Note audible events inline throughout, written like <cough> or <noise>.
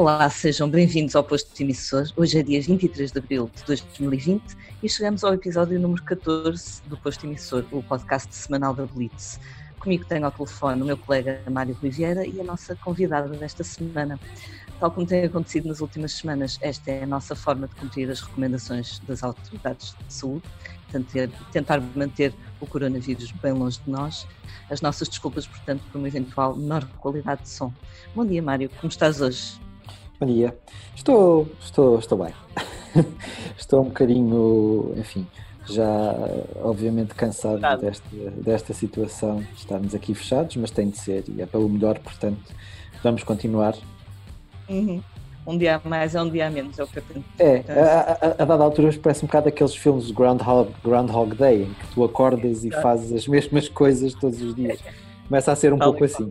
Olá, sejam bem-vindos ao Posto Emissor. Hoje é dia 23 de abril de 2020 e chegamos ao episódio número 14 do Posto Emissor, o podcast semanal da Blitz. Comigo tenho ao telefone o meu colega Mário Riviera e a nossa convidada desta semana. Tal como tem acontecido nas últimas semanas, esta é a nossa forma de cumprir as recomendações das autoridades de saúde, tentar manter o coronavírus bem longe de nós. As nossas desculpas, portanto, por uma eventual menor qualidade de som. Bom dia, Mário, como estás hoje? Bom dia. Estou, estou, estou bem. <laughs> estou um bocadinho, enfim, já obviamente cansado desta, desta situação estarmos aqui fechados, mas tem de ser e é pelo melhor, portanto, vamos continuar. Uhum. Um dia mais é um dia menos, é o que eu tenho. É, a, a, a dada altura parece um bocado aqueles filmes de Groundhog, Groundhog Day, em que tu acordas e fazes as mesmas coisas todos os dias. Começa a ser um pouco assim.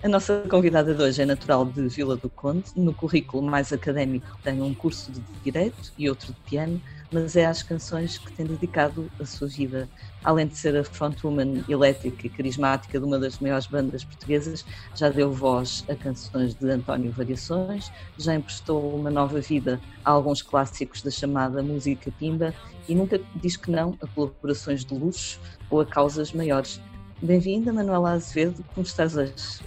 A nossa convidada de hoje é natural de Vila do Conde. No currículo mais académico tem um curso de Direito e outro de Piano, mas é às canções que tem dedicado a sua vida. Além de ser a frontwoman elétrica e carismática de uma das maiores bandas portuguesas, já deu voz a canções de António Variações, já emprestou uma nova vida a alguns clássicos da chamada música pimba e nunca diz que não a colaborações de luxo ou a causas maiores. Bem-vinda, Manuela Azevedo, como estás hoje?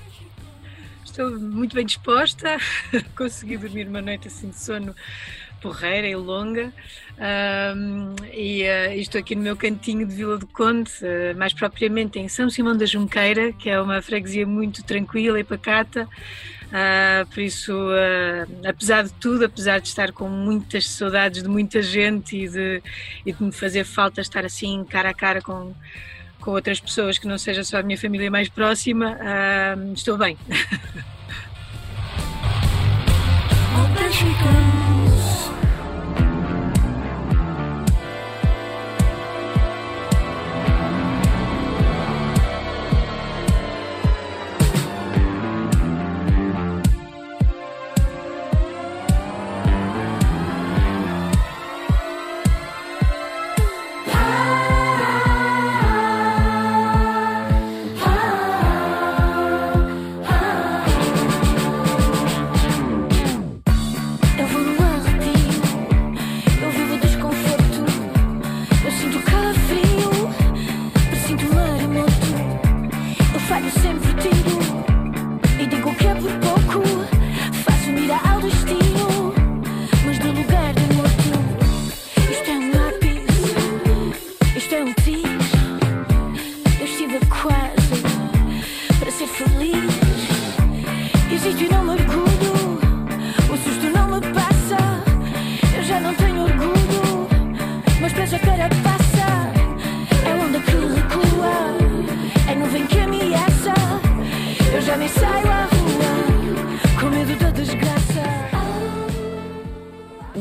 Estou muito bem disposta, <laughs> consegui dormir uma noite assim de sono porreira e longa um, e uh, estou aqui no meu cantinho de Vila do Conde, uh, mais propriamente em São Simão da Junqueira, que é uma freguesia muito tranquila e pacata. Uh, por isso, apesar de tudo, apesar de estar com muitas saudades de muita gente e de, e de me fazer falta estar assim cara a cara com, com outras pessoas que não seja só a minha família mais próxima, uh, estou bem.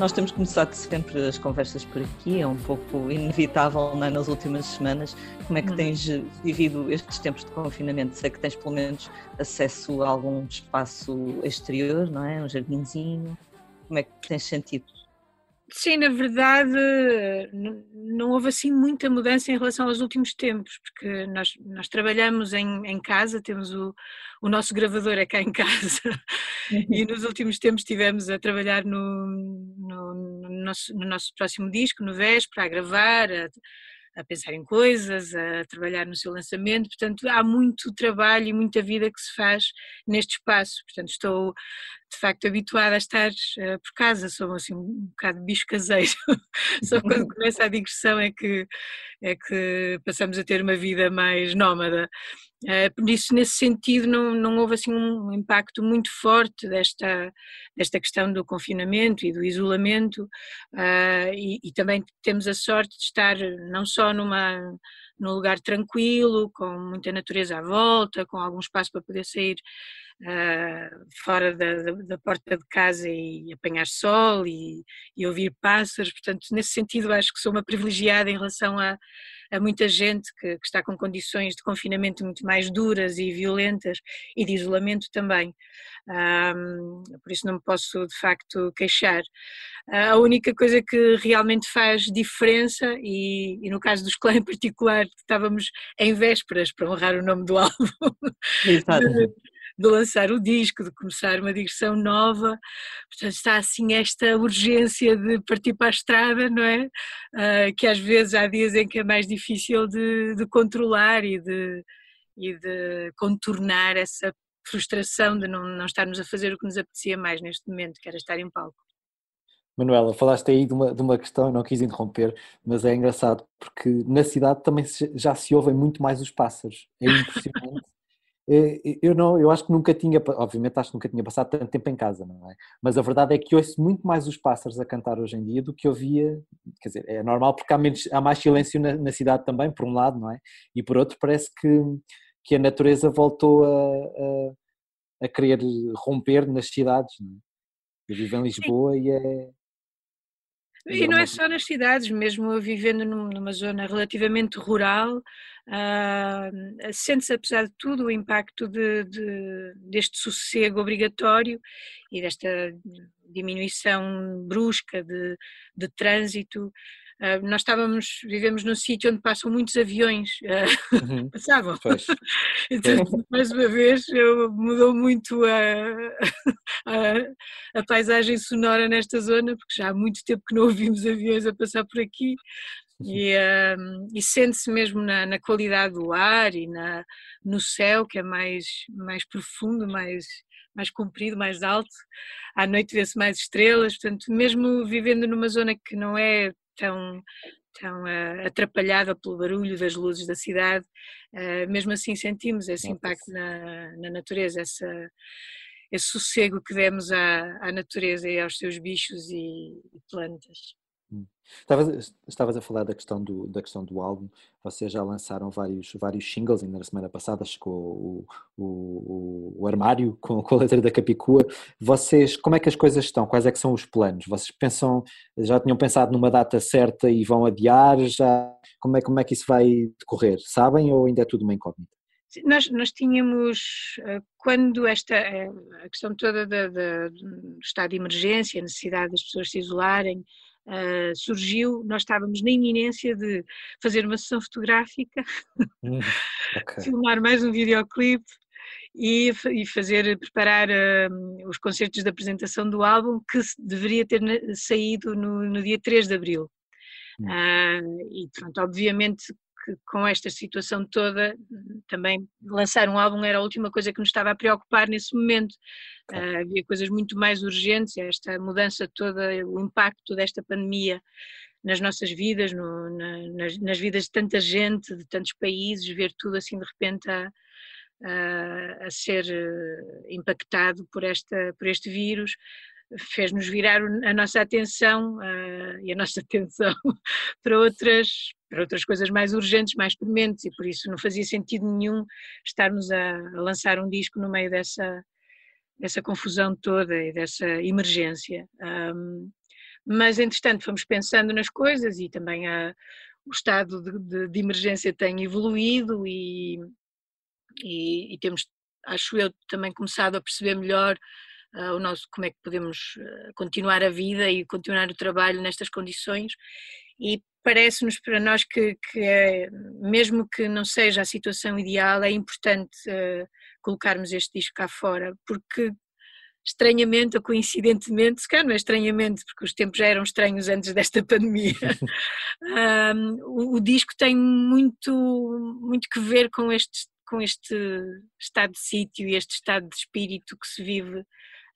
Nós temos começado sempre as conversas por aqui, é um pouco inevitável é? nas últimas semanas. Como é que hum. tens vivido estes tempos de confinamento? Sei que tens pelo menos acesso a algum espaço exterior, não é? Um jardinzinho. Como é que tens sentido? Sim, na verdade não houve assim muita mudança em relação aos últimos tempos, porque nós, nós trabalhamos em, em casa, temos o, o nosso gravador é cá em casa <laughs> e nos últimos tempos estivemos a trabalhar no, no, no, nosso, no nosso próximo disco, no VES, para gravar, a, a pensar em coisas, a trabalhar no seu lançamento, portanto há muito trabalho e muita vida que se faz neste espaço, portanto estou de facto habituada a estar uh, por casa, sou assim um bocado bicho caseiro, <laughs> só quando <laughs> começa a digressão é que, é que passamos a ter uma vida mais nómada. Uh, por isso, nesse sentido, não, não houve assim um impacto muito forte desta, desta questão do confinamento e do isolamento, uh, e, e, também temos a sorte de estar não só numa, num lugar tranquilo, com muita natureza à volta, com algum espaço para poder sair uh, fora da, da, da, porta de casa e apanhar sol e, e, ouvir pássaros. Portanto, nesse sentido, acho que sou uma privilegiada em relação a, a muita gente que, que, está com condições de confinamento muito mais duras e violentas e de isolamento também. Um, por isso, não me posso de facto queixar. A única coisa que realmente faz diferença, e, e no caso dos clãs <laughs> em particular, estávamos em vésperas para honrar o nome do álbum. Exato de lançar o disco, de começar uma digressão nova, portanto está assim esta urgência de partir para a estrada, não é? Uh, que às vezes há dias em que é mais difícil de, de controlar e de, e de contornar essa frustração de não, não estarmos a fazer o que nos apetecia mais neste momento, que era estar em palco. Manuela, falaste aí de uma, de uma questão, não quis interromper, mas é engraçado porque na cidade também já se ouvem muito mais os pássaros. É impressionante. <laughs> É, eu não, eu acho que nunca tinha, obviamente acho que nunca tinha passado tanto tempo em casa, não é? Mas a verdade é que ouço muito mais os pássaros a cantar hoje em dia do que ouvia, quer dizer, é normal porque há, menos, há mais silêncio na, na cidade também, por um lado, não é? E por outro parece que, que a natureza voltou a, a, a querer romper nas cidades, não é? Eu vivo em Lisboa Sim. e é, e não é só nas cidades, mesmo vivendo numa zona relativamente rural, uh, sente-se, apesar de tudo, o impacto de, de, deste sossego obrigatório e desta diminuição brusca de, de trânsito Uh, nós estávamos, vivemos num sítio onde passam muitos aviões, uh, uhum. <laughs> passavam. Pois. <laughs> então, pois. mais uma vez, mudou muito a, a, a, paisagem sonora nesta zona, porque já há muito tempo que não ouvimos aviões a passar por aqui. E, uh, e sente-se mesmo na, na, qualidade do ar e na, no céu, que é mais, mais profundo, mais, mais comprido, mais alto. À noite vê-se mais estrelas, portanto, mesmo vivendo numa zona que não é tão, tão uh, atrapalhada pelo barulho das luzes da cidade, uh, mesmo assim sentimos esse impacto na, na natureza, essa, esse sossego que demos à, à natureza e aos seus bichos e, e plantas. Estavas, estavas a falar da questão, do, da questão do álbum, vocês já lançaram vários, vários singles, ainda na semana passada chegou o, o, o, armário <laughs> com, com a letra da Capicua. Vocês, como é que as coisas estão? Quais é que são os planos? Vocês pensam, já tinham pensado numa data certa e vão adiar? Já, como, é, como é que isso vai decorrer? Sabem ou ainda é tudo uma incógnita? Nós, nós tínhamos, eh, quando esta, eh, a questão toda do estado de emergência, a necessidade das pessoas se isolarem, uh, surgiu, nós estávamos na iminência de fazer uma sessão fotográfica, hum, <laughs> okay. filmar mais um videoclipe e, e fazer, preparar uh, os concertos de apresentação do álbum que deveria ter saído no, no dia 3 de Abril. Uh, e pronto, obviamente que com esta situação toda, também lançar um álbum era a última coisa que nos estava a preocupar nesse momento. Uh, havia coisas muito mais urgentes, esta mudança toda, o impacto desta pandemia nas nossas vidas, no, na, nas, nas, vidas de tanta gente, de tantos países, ver tudo assim de repente a, a, a ser eh, impactado por, esta, por este vírus, fez-nos virar a nossa atenção uh, e a nossa <laughs> atenção para outras, para outras coisas mais urgentes, mais prementes, e por isso não fazia sentido nenhum estarmos a, a lançar um disco no meio dessa, dessa confusão toda e dessa emergência. Um, mas, entretanto, fomos pensando nas coisas e também a, o estado de, de, de, emergência tem evoluído e, e, e temos, acho eu, também começado a perceber melhor uh, o nosso, como é que podemos uh, continuar a vida e continuar o trabalho nestas condições. E parece-nos para nós que, que é, mesmo que não seja a situação ideal, é importante uh, colocarmos este disco cá fora, porque estranhamente ou coincidentemente, se calhar não é estranhamente, porque os tempos já eram estranhos antes desta pandemia, um, <laughs> o, o, disco tem muito, muito que ver com este, com este estado de sítio e este estado de espírito que se vive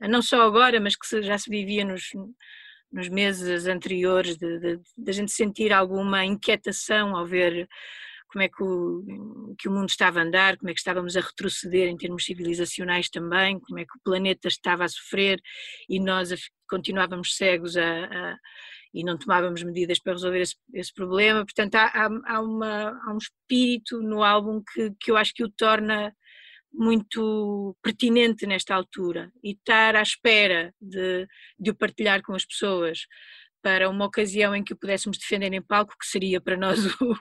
não só agora, mas que já se vivia nos, nos meses anteriores, de, de, de, a gente sentir alguma inquietação ao ver como é que o, que o mundo estava a andar, como é que estávamos a retroceder em termos civilizacionais também, como é que o planeta estava a sofrer e nós continuávamos cegos a, a, e não tomávamos medidas para resolver esse, esse problema. Portanto, há, há, uma, há um espírito no álbum que, que eu acho que o torna muito pertinente nesta altura e estar à espera de, de o partilhar com as pessoas para uma ocasião em que o pudéssemos defender em palco, que seria para nós <laughs> o,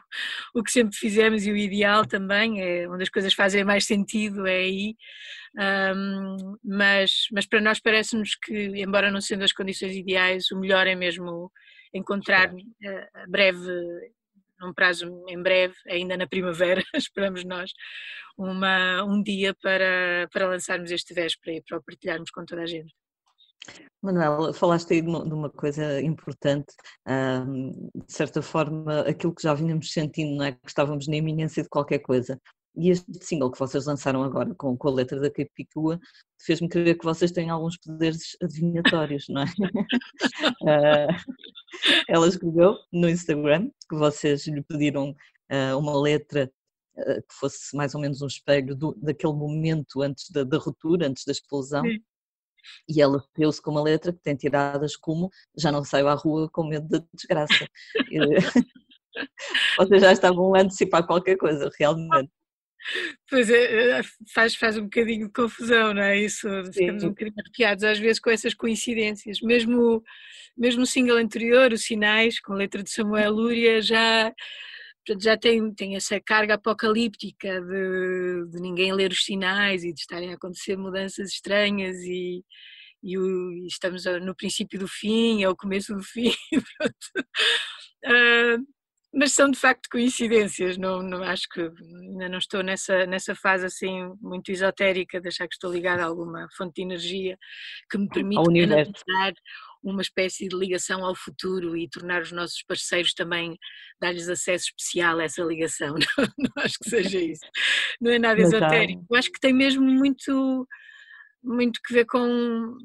o que sempre fizemos e o ideal também, é onde as coisas fazem mais sentido, é aí. Um, mas, mas para nós parece-nos que, embora não sendo as condições ideais, o melhor é mesmo encontrar uh, breve num prazo em breve, ainda na primavera, <laughs> esperamos nós, uma, um dia para, para lançarmos este véspera e para o partilharmos com toda a gente. Manuela, falaste aí de uma, coisa importante, de certa forma, aquilo que já vínhamos sentindo, não é? Que estávamos na iminência de qualquer coisa. E este single que vocês lançaram agora com, com a letra da Capicua fez-me crer que vocês têm alguns poderes adivinhatórios, não é? uh, <laughs> ela escreveu no Instagram que vocês lhe pediram uh, uma letra uh, que fosse mais ou menos um espelho do, daquele momento antes da, da ruptura, antes da explosão. Sim. E ela fez com uma letra que tem tiradas como já não saio à rua com medo da desgraça. <laughs> <laughs> Vocês já estavam a antecipar qualquer coisa, realmente. Pois é, é, faz, faz um bocadinho de confusão, não é? Isso, ficamos Sim. um bocadinho arrepiados às vezes com essas coincidências. Mesmo, mesmo o single anterior, Os Sinais, com a letra de Samuel Lúria, já, já tem, tem essa carga apocalíptica de, de ninguém ler os sinais e de estarem a acontecer mudanças estranhas e, e, o, e estamos no princípio do fim, é o começo do fim. <laughs> uh, mas são de facto coincidências, não, não acho que ainda não estou nessa, nessa fase assim muito esotérica de achar que estou ligada a alguma fonte de energia que me permite dar uma espécie de ligação ao futuro e tornar os nossos parceiros também, dar-lhes acesso especial a essa ligação, <laughs> não, não acho que seja isso, não é nada esotérico, acho que tem mesmo muito, muito que ver com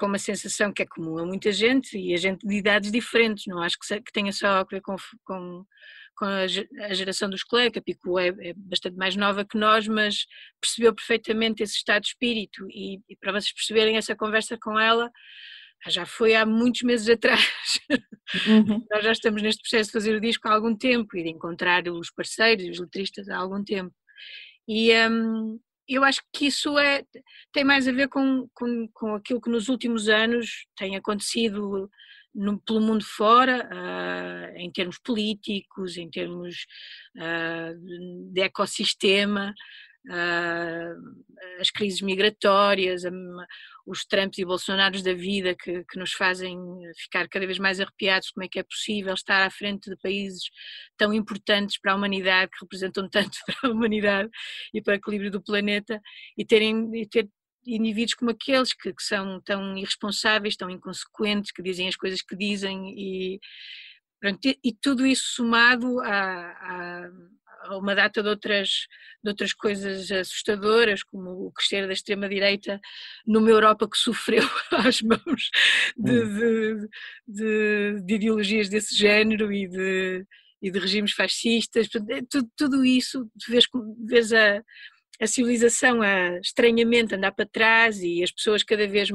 com uma sensação que é comum a muita gente e a gente de idades diferentes, não acho que, que tenha só a ver com, com, com a, geração dos colegas, a Pico é, é, bastante mais nova que nós, mas percebeu perfeitamente esse estado de espírito e, e para vocês perceberem essa conversa com ela, já foi há muitos meses atrás. Uhum. <laughs> Nós já estamos neste processo de fazer o disco há algum tempo e de encontrar os parceiros e os letristas há algum tempo. E, um, eu acho que isso é, tem mais a ver com, com, com aquilo que nos últimos anos tem acontecido no, pelo mundo fora, uh, em termos políticos, em termos uh, de ecossistema, as crises migratórias, os Trumps e Bolsonaros da vida que, que, nos fazem ficar cada vez mais arrepiados como é que é possível estar à frente de países tão importantes para a humanidade, que representam tanto <laughs> para a humanidade e para o equilíbrio do planeta e terem e ter indivíduos como aqueles que, que são tão irresponsáveis, tão inconsequentes, que dizem as coisas que dizem e, pronto, e tudo isso somado a, a uma data de outras, de outras coisas assustadoras, como o crescer da extrema-direita numa Europa que sofreu <laughs> às mãos de, hum. de, de, de ideologias desse género e de, e de regimes fascistas, é tudo, tudo isso, vês, vês a, a civilização a estranhamente andar para trás e as pessoas cada vez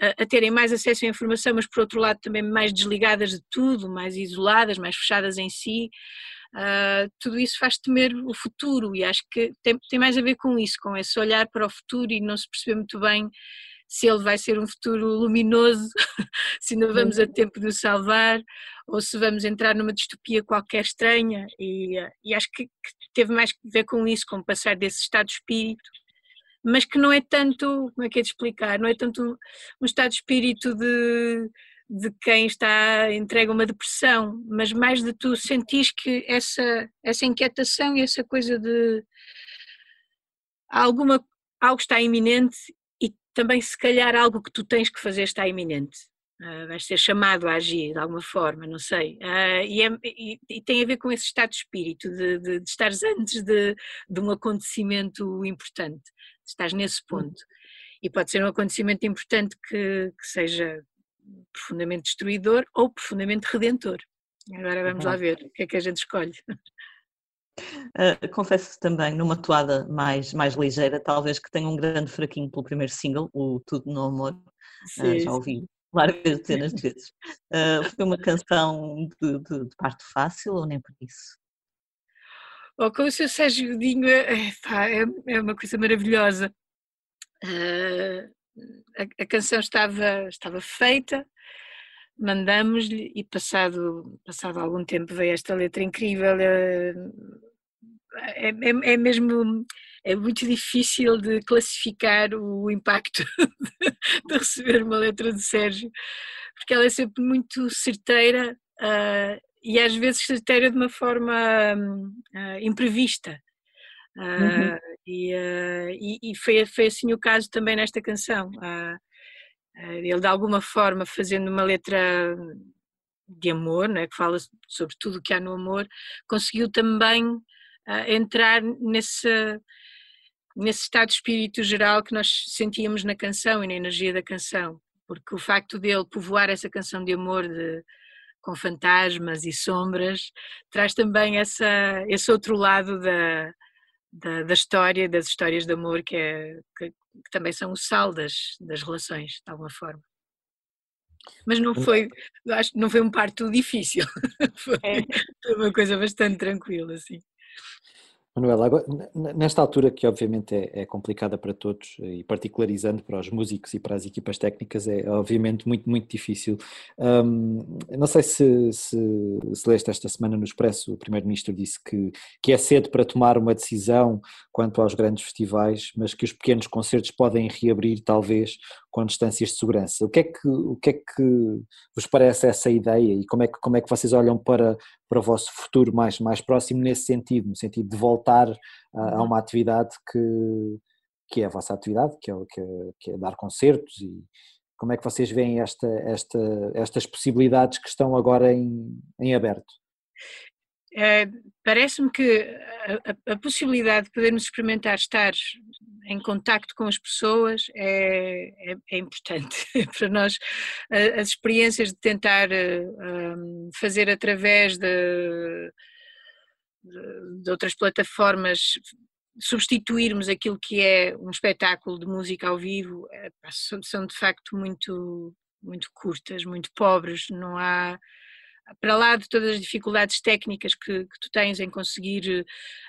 a, a, terem mais acesso à informação, mas por outro lado também mais desligadas de tudo, mais isoladas, mais fechadas em si uh, tudo isso faz temer o futuro e acho que tem, tem mais a ver com isso, com esse olhar para o futuro e não se perceber muito bem se ele vai ser um futuro luminoso, <laughs> se ainda vamos a tempo de o salvar, ou se vamos entrar numa distopia qualquer estranha, e, e acho que, que, teve mais a ver com isso, com passar desse estado de espírito, mas que não é tanto, como é que é de explicar, não é tanto um, um estado de espírito de de quem está entregue a uma depressão, mas mais de tu sentis que essa, essa inquietação e essa coisa de alguma, algo está iminente e também se calhar algo que tu tens que fazer está iminente. Uh, vais ser chamado a agir de alguma forma, não sei. Uh, e, é, e, e, tem a ver com esse estado de espírito, de, de, de estares antes de, de, um acontecimento importante, de estares nesse uhum. ponto. E pode ser um acontecimento importante que, que seja profundamente destruidor ou profundamente redentor. Agora vamos lá ver o que é que a gente escolhe. Uh, confesso também, numa toada mais, mais ligeira, talvez que tenha um grande fraquinho pelo primeiro single, o Tudo no Amor, uh, já ouvi largas dezenas de vezes. Uh, foi uma canção de, de, de, parto fácil ou nem por isso? Oh, com o seu Sérgio Godinho é, é, é uma coisa maravilhosa. Uh, a, a canção estava, estava feita, mandamos-lhe e passado, passado algum tempo veio esta letra incrível. Eh, é, é, é, mesmo é muito difícil de classificar o impacto <laughs> de receber uma letra de Sérgio, porque ela é sempre muito certeira uh, e às vezes se altera de uma forma uh, imprevista. Uh, uhum. e, uh, e, e, foi, foi assim o caso também nesta canção. ele, de alguma forma, fazendo uma letra de amor, né, que fala sobre tudo o que há no amor, conseguiu também entrar nesse, nesse estado de espírito geral que nós sentíamos na canção e na energia da canção. Porque o facto dele povoar essa canção de amor de com fantasmas e sombras, traz também essa, esse outro lado da, da, da história, das histórias de amor, que, é, que, que, também são o sal das, das relações, de alguma forma. Mas não foi, acho que não foi um parto difícil, <laughs> foi é. uma coisa bastante tranquila, assim. Manuela, agora, nesta altura que obviamente é, é, complicada para todos e particularizando para os músicos e para as equipas técnicas é obviamente muito, muito difícil. Um, não sei se, se, se leste esta semana no Expresso, o Primeiro-Ministro disse que, que é cedo para tomar uma decisão quanto aos grandes festivais, mas que os pequenos concertos podem reabrir talvez com distâncias de segurança. O que é que, o que, é que vos parece essa ideia e como é que, como é que vocês olham para, para o vosso futuro mais, mais próximo nesse sentido, no sentido de voltar a, a uhum. uma atividade que, que é a vossa atividade, que é, que é, que é dar concertos e como é que vocês veem esta, esta, estas possibilidades que estão agora em, em aberto? É, Parece-me que a, a, possibilidade de podermos experimentar estar em contacto com as pessoas é, é, é importante <laughs> para nós. As experiências de tentar um, fazer através de, de, de outras plataformas substituirmos aquilo que é um espetáculo de música ao vivo é, são de facto muito muito curtas, muito pobres, não há para lá de todas as dificuldades técnicas que, que tu tens em conseguir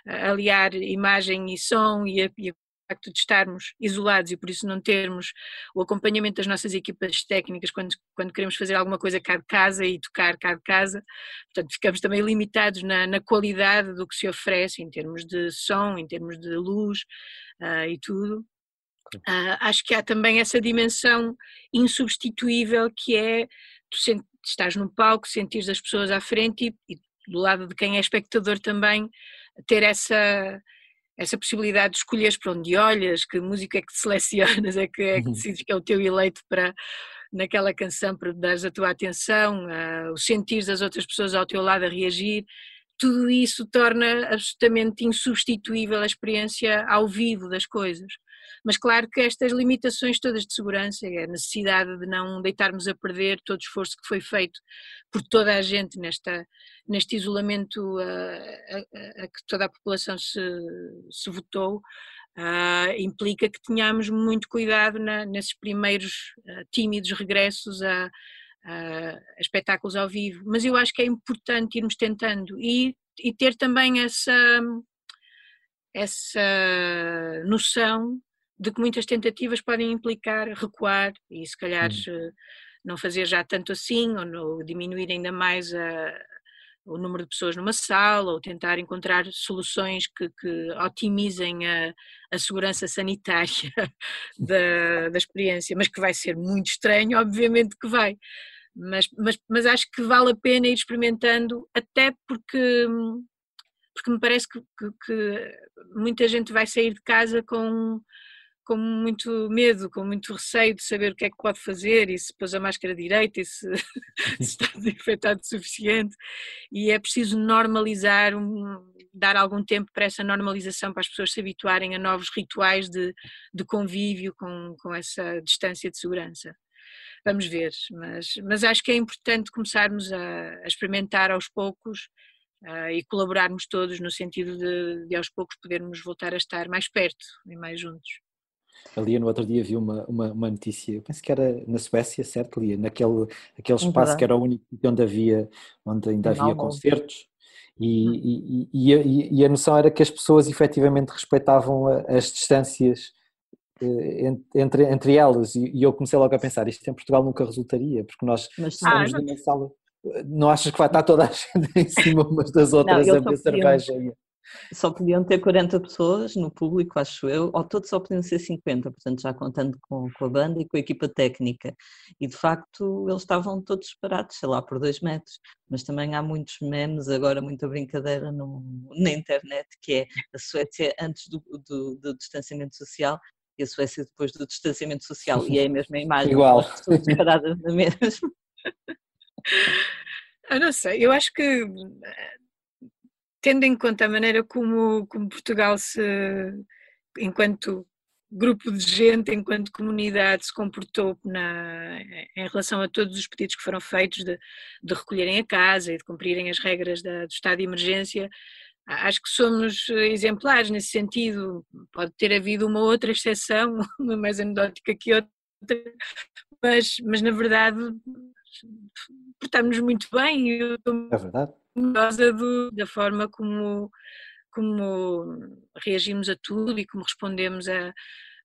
uh, aliar imagem e som e, a, e a facto de estarmos isolados e por isso não termos o acompanhamento das nossas equipas técnicas quando, quando queremos fazer alguma coisa cá de casa e tocar cá de casa, portanto ficamos também limitados na, na qualidade do que se oferece em termos de som, em termos de luz uh, e tudo. Uh, acho que há também essa dimensão insubstituível que é tu estás no palco, sentires as pessoas à frente e, e do lado de quem é espectador também ter essa essa possibilidade de escolheres para onde olhas, que música é que te <laughs> selecionas, é que, é que uhum. decides que é o teu eleito para naquela canção para dares a tua atenção, uh, o sentir das outras pessoas ao teu lado a reagir, tudo isso torna absolutamente insubstituível a experiência ao vivo das coisas. Mas claro que estas limitações todas de segurança, a necessidade de não deitarmos a perder todo o esforço que foi feito por toda a gente nesta, neste isolamento a, a, a que toda a população se, se votou, Uh, implica que tenhamos muito cuidado na, nesses primeiros uh, tímidos regressos a, a, espetáculos ao vivo. Mas eu acho que é importante irmos tentando e, e ter também essa, essa noção de que muitas tentativas podem implicar recuar e se calhar hum. não fazer já tanto assim ou no, diminuir ainda mais a, o número de pessoas numa sala ou tentar encontrar soluções que, que otimizem a, a, segurança sanitária <laughs> da, da experiência, mas que vai ser muito estranho, obviamente que vai. Mas, mas, mas acho que vale a pena ir experimentando, até porque, porque me parece que, que, que muita gente vai sair de casa com com muito medo, com muito receio de saber o que é que pode fazer e se pôs a máscara direita e se, <laughs> se está desinfetado o suficiente. E é preciso normalizar, um, dar algum tempo para essa normalização, para as pessoas se habituarem a novos rituais de, de convívio com, com essa distância de segurança. Vamos ver, mas, mas acho que é importante começarmos a, a experimentar aos poucos uh, e colaborarmos todos no sentido de, de aos poucos podermos voltar a estar mais perto e mais juntos. Ali no outro dia vi uma, uma, uma, notícia, penso que era na Suécia, certo, Lia? Naquele aquele espaço que era o único onde havia, onde ainda havia concertos. E, hum. e, e, e, a noção era que as pessoas efetivamente respeitavam as distâncias eh, entre, entre elas e, eu comecei logo a pensar, isto em Portugal nunca resultaria, porque nós Mas, estamos ah, numa sala, não achas que vai estar toda a <laughs> gente em cima umas das outras não, a beber cerveja? Só podiam ter 40 pessoas no público, acho eu, ou todos só podiam ser 50, portanto já contando com, com a banda e com a equipa técnica. E de facto eles estavam todos separados, sei lá, por dois metros, mas também há muitos memes, agora muita brincadeira no, na internet, que é a Suécia antes do, do, do distanciamento social e a Suécia depois do distanciamento social, e é a mesma imagem, Igual. as pessoas separadas na mesma. <laughs> Eu não sei, eu acho que tendo em conta a maneira como, como Portugal se, enquanto grupo de gente, enquanto comunidade, se comportou na, em relação a todos os pedidos que foram feitos de, de recolherem a casa e de cumprirem as regras da, do estado de emergência, acho que somos exemplares nesse sentido. Pode ter havido uma outra exceção, <laughs> uma mais anedótica que outra, mas, mas na verdade portamos muito bem. Eu é verdade do, da forma como, como reagimos a tudo e como respondemos a,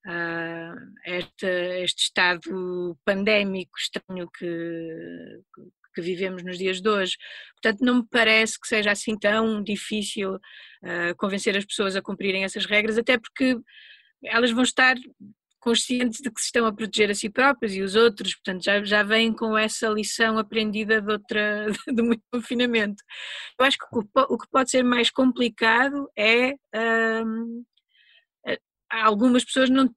a este, este estado pandémico estranho que, que vivemos nos dias de hoje. Portanto, não me parece que seja assim tão difícil uh, convencer as pessoas a cumprirem essas regras, até porque elas vão estar conscientes de que se estão a proteger a si próprios e os outros, portanto já, já vêm com essa lição aprendida de outra, <laughs> de muito confinamento. Eu acho que o, que pode ser mais complicado é hum, algumas pessoas não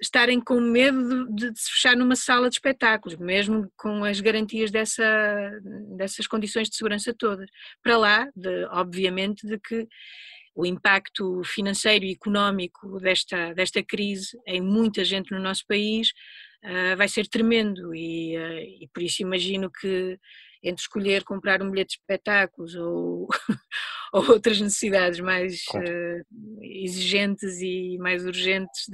estarem com medo de, de, se fechar numa sala de espetáculos, mesmo com as garantias dessa, dessas condições de segurança todas. Para lá, de, obviamente, de que o impacto financeiro e económico desta, desta crise em muita gente no nosso país uh, vai ser tremendo. E, uh, e, por isso imagino que entre escolher comprar um bilhete de espetáculos ou, <laughs> ou outras necessidades mais uh, exigentes e mais urgentes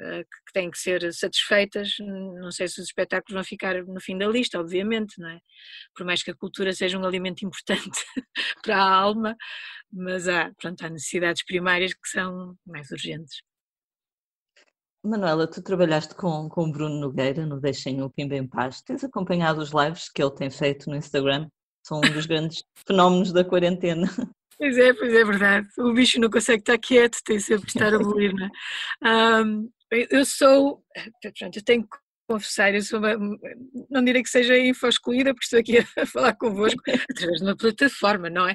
que têm que ser satisfeitas, não sei se os espetáculos vão ficar no fim da lista, obviamente, não é? Por mais que a cultura seja um alimento importante <laughs> para a alma, mas há, pronto, há necessidades primárias que são mais urgentes. Manuela, tu trabalhaste com, com o Bruno Nogueira no Deixem o Pimba em Paz. Tens acompanhado os lives que ele tem feito no Instagram? São um dos <laughs> grandes fenómenos da quarentena. Pois é, pois é verdade. O bicho não consegue estar quieto, tem sempre que estar a bolir, não é? Um, eu sou, portanto, eu tenho que confessar, eu sou uma, não direi que seja info excluída, porque estou aqui <laughs> a falar convosco através de uma plataforma, não é?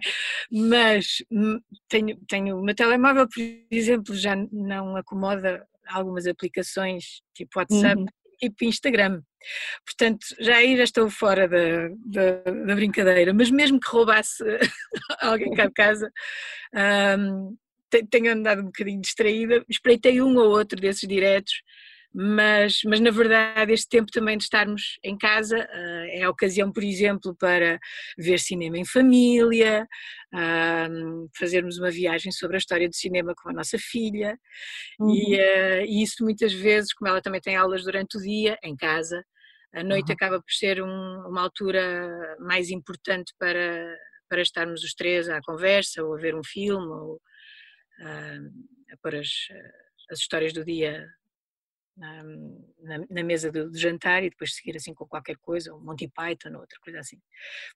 Mas hum, tenho, tenho, meu telemóvel, por exemplo, já não acomoda algumas aplicações tipo WhatsApp, uhum. Tipo Instagram. Portanto, já aí já estou fora da, da, da brincadeira, mas mesmo que roubasse <laughs> alguém cá de casa, um, tenho andado um bocadinho distraída, espreitei um ou outro desses diretos, mas, mas na verdade este tempo também de estarmos em casa uh, é a ocasião, por exemplo, para ver cinema em família, uh, fazermos uma viagem sobre a história do cinema com a nossa filha, uhum. e, uh, e, isso muitas vezes, como ela também tem aulas durante o dia, em casa, a noite uhum. acaba por ser um, uma altura mais importante para, para estarmos os três à conversa, ou a ver um filme, ou a pôr as, as histórias do dia na, na, na mesa do, do, jantar e depois seguir assim com qualquer coisa, um Monty Python ou outra coisa assim.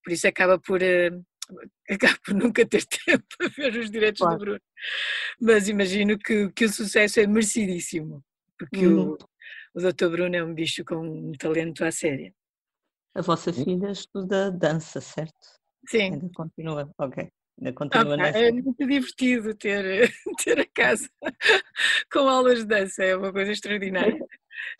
Por isso acaba por, uh, <laughs> acaba por nunca ter <laughs> tempo para ver os direitos claro. do Bruno. Mas imagino que, que o sucesso é merecidíssimo, porque uhum. o, o Dr. Bruno é um bicho com um talento à séria. A vossa filha estuda dança, certo? Sim. Ainda continua, ok. Continua nessa. É muito divertido ter, <laughs> ter a casa <laughs> com aulas de dança, é uma coisa extraordinária.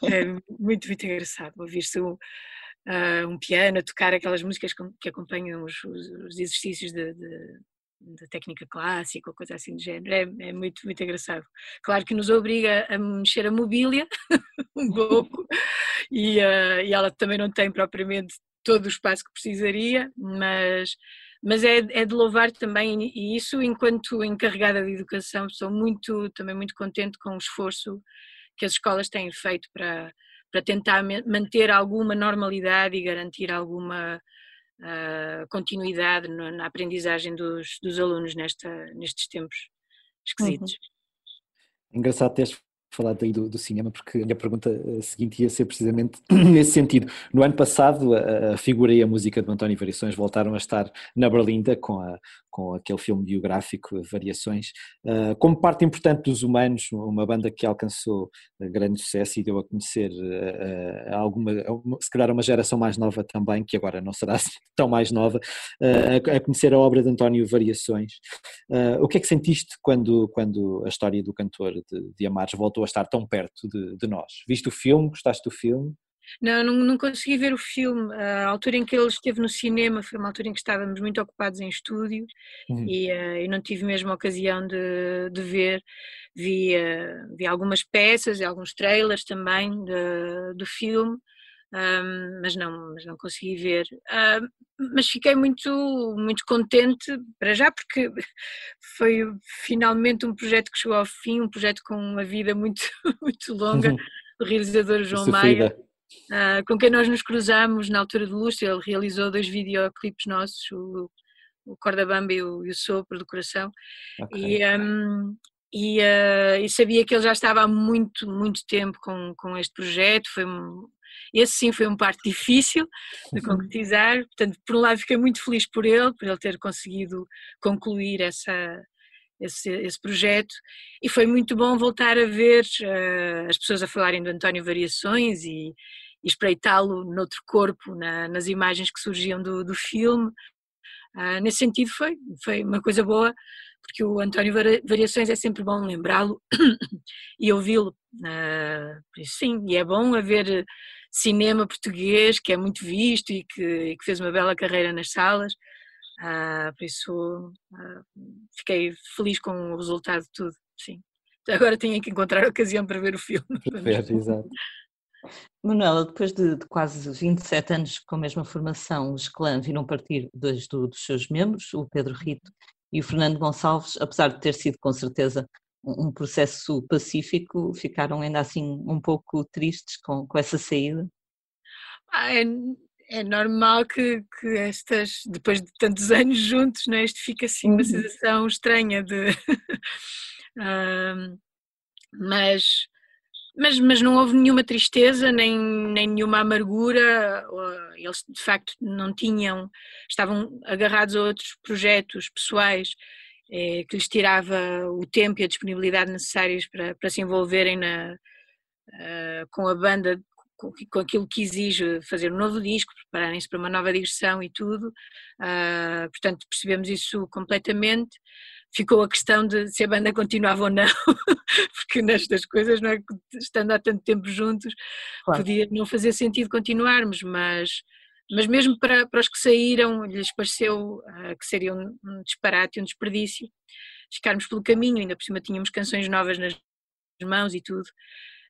É muito, muito engraçado ouvir-se um, uh, um piano, tocar aquelas músicas que acompanham os, os exercícios de, de de técnica clássica ou coisa assim do género, é, é, muito, muito engraçado. Claro que nos obriga a mexer a mobília <laughs> um pouco e, uh, e ela também não tem propriamente todo o espaço que precisaria, mas mas é, é de louvar também, e isso enquanto encarregada de educação, sou muito, também muito contente com o esforço que as escolas têm feito para, para tentar manter alguma normalidade e garantir alguma uh, continuidade na aprendizagem dos, dos alunos nesta, nestes tempos esquisitos. Uhum. Engraçado teres falado aí do, do, cinema, porque a minha pergunta eh, seguinte ia ser precisamente <clears throat> nesse sentido. No ano passado, a, a, figura e a música de António Variações voltaram a estar na Berlinda com, a, com aquele filme biográfico Variações, uh, como parte importante dos Humanos, uma banda que alcançou grande sucesso e deu a conhecer uh, alguma, se calhar uma geração mais nova também, que agora não será <laughs> assim tão mais nova, a, a, conhecer a obra de António Variações. o que é que sentiste quando, quando a história do cantor de, de Amares voltou a estar tão perto de, de nós? Viste o filme? Gostaste do filme? Não, não, não, consegui ver o filme. A altura em que ele esteve no cinema foi uma altura em que estávamos muito ocupados em estúdio uhum. e uh, não tive mesmo a ocasião de, de ver. Vi, uh, vi algumas peças e alguns trailers também de, do filme, um, mas, não, mas não consegui ver. Uh, mas fiquei muito, muito contente para já, porque <laughs> foi finalmente um projeto que chegou ao fim, um projeto com uma vida muito, <laughs> muito longa. Uhum. O realizador João Maia uh, com quem nós nos cruzamos na altura do Lustro. Ele realizou dois videoclipes nossos, o, o Corda Bamba e o, e o Sopro do Coração. Okay. E, um, e, uh, e, sabia que ele já estava há muito, muito tempo com, com este projeto. Foi um, esse sim foi um parte difícil de uhum. concretizar. Portanto, por um lado, fiquei muito feliz por ele, por ele ter conseguido concluir essa, esse, esse, projeto e foi muito bom voltar a ver uh, as pessoas a falarem do António Variações e, e espreitá-lo noutro corpo na, nas imagens que surgiam do, do filme. Uh, nesse sentido foi, foi uma coisa boa, porque o António Variações é sempre bom lembrá-lo <coughs> e ouvi-lo. Uh, sim, e é bom haver cinema português que é muito visto e que, e que fez uma bela carreira nas salas. Uh, por isso uh, fiquei feliz com o resultado de tudo, sim. Agora tenho que encontrar a ocasião para ver o filme. <laughs> Perfeito, exato. Manuela, depois de, de, quase 27 anos com a mesma formação, os clã viram partir dois do, dos seus membros, o Pedro Rito e o Fernando Gonçalves, apesar de ter sido com certeza um, processo pacífico, ficaram ainda assim um pouco tristes com, com essa saída? Ah, é, é normal que, que, estas, depois de tantos <laughs> anos juntos, né, isto fica assim uma uhum. sensação estranha de. <laughs> mas mas, mas não houve nenhuma tristeza, nem, nem nenhuma amargura, eles de facto não tinham, estavam agarrados a outros projetos pessoais eh, que lhes tirava o tempo e a disponibilidade necessários para, para se envolverem na, uh, com a banda, com, com, aquilo que exige fazer um novo disco, prepararem-se para uma nova digressão e tudo, uh, portanto percebemos isso completamente ficou a questão de se a banda continuava ou não, <laughs> porque nestas coisas, não é? estando há tanto tempo juntos, claro. podia não fazer sentido continuarmos, mas, mas mesmo para, para os que saíram, lhes pareceu uh, que seria um, um disparate, um desperdício, ficarmos pelo caminho, ainda por cima tínhamos canções novas nas mãos e tudo.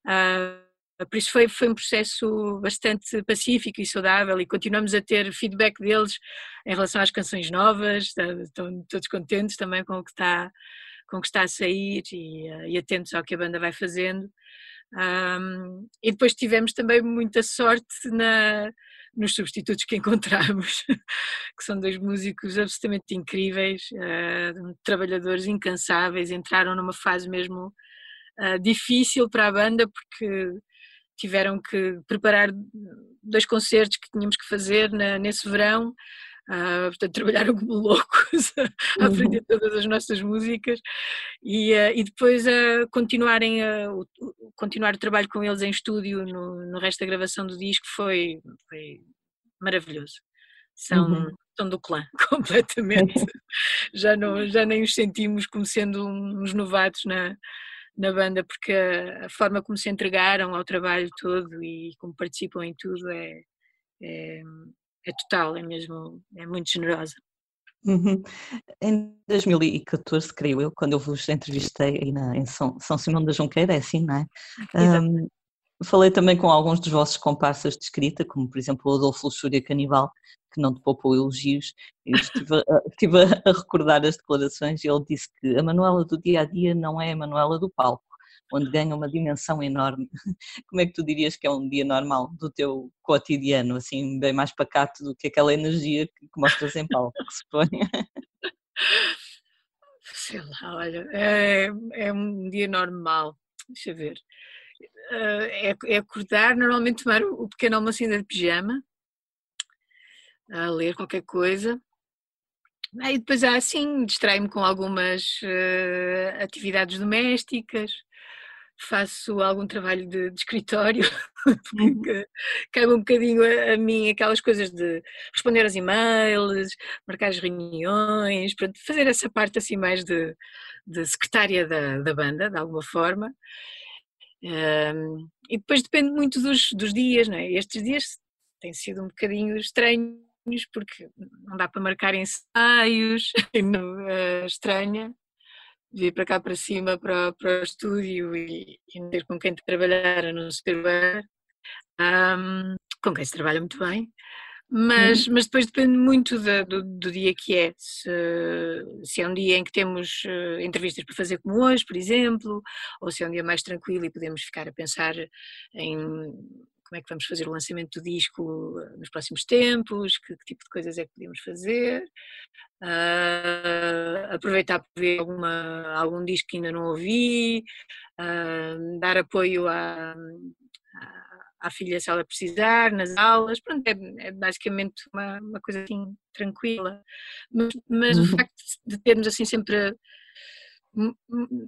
Uh, por isso foi, foi um processo bastante pacífico e saudável e continuamos a ter feedback deles em relação às canções novas, estão todos contentes também com o que está, com o que está a sair e, e atentos ao que a banda vai fazendo. Um, e depois tivemos também muita sorte na, nos substitutos que <laughs> encontramos, que são dois músicos absolutamente incríveis, uh, trabalhadores incansáveis, entraram numa fase mesmo uh, difícil para a banda porque tiveram que preparar dois concertos que tínhamos que fazer na, nesse verão. Uh, portanto, trabalharam como loucos <laughs> a uhum. aprender todas as nossas músicas e, uh, e depois a uh, continuarem a, uh, continuar o trabalho com eles em estúdio no, no resto da gravação do disco foi, foi maravilhoso. São, uhum. são do clã, <laughs> completamente. já, não, já nem os sentimos como sendo uns novatos na, na banda porque a, a, forma como se entregaram ao trabalho todo e como participam em tudo é, é, é total, é mesmo, é muito generosa. Uhum. Em 2014, creio eu, quando eu vos entrevistei aí na, em São, São Simão da Junqueira, é assim, não é? Um, falei também com alguns dos vossos comparsas de escrita, como por exemplo o Adolfo Luxúria Canibal, que não te poupou elogios. Eu estive, a, <laughs> estive a recordar as declarações e ele disse que a Manuela do dia a dia não é a Manuela do palco, onde ganha uma dimensão enorme. <laughs> Como é que tu dirias que é um dia normal do teu cotidiano, assim, bem mais pacato do que aquela energia que, mostras em palco, que se põe? <laughs> Sei lá, olha, é, é um dia normal, deixa ver. Eh, é, é acordar, normalmente tomar o pequeno almoço ainda de pijama, a ler qualquer coisa, E depois assim, distraio-me com algumas uh, atividades domésticas, faço algum trabalho de, de escritório, <laughs> porque uhum. cabe um bocadinho a, a, mim aquelas coisas de responder aos e-mails, marcar as reuniões, pronto, fazer essa parte assim mais de, de secretária da, da banda, de alguma forma. Um, e depois depende muito dos, dos dias, não é? Estes dias têm sido um bocadinho estranhos porque não dá para marcar ensaios, não, <laughs> uh, estranha, vir para cá para cima para, para o estúdio e, e ter com quem trabalhar, a não ser um, com quem se trabalha muito bem, mas, uhum. mas depois depende muito da, do, do, dia que é. Se, se, é um dia em que temos uh, entrevistas para fazer como hoje, por exemplo, ou se é um dia mais tranquilo e podemos ficar a pensar em como é que vamos fazer o lançamento do disco eh, nos próximos tempos, que, que tipo de coisas é que podemos fazer, uh, aproveitar para ver alguma, algum disco que ainda não ouvi, uh, dar apoio à, à, filha se ela precisar, nas aulas, pronto, é, é basicamente uma, uma, coisa assim tranquila, mas, mas uhum. o facto de termos assim sempre